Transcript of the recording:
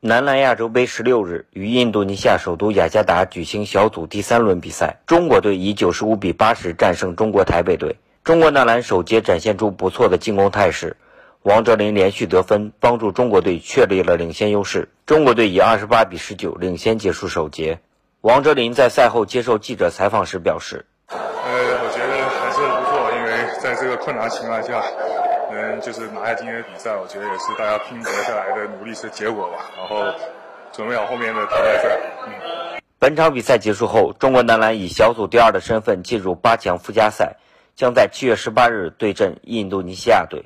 男篮亚洲杯十六日于印度尼西亚首都雅加达举行小组第三轮比赛，中国队以九十五比八十战胜中国台北队。中国男篮首节展现出不错的进攻态势，王哲林连续得分，帮助中国队确立了领先优势。中国队以二十八比十九领先结束首节。王哲林在赛后接受记者采访时表示：“呃，我觉得还是不错，因为在这个困难情况下。”能就是拿下今天的比赛，我觉得也是大家拼搏下来的努力是结果吧。然后准备好后面的淘汰赛。嗯。本场比赛结束后，中国男篮以小组第二的身份进入八强附加赛，将在七月十八日对阵印度尼西亚队。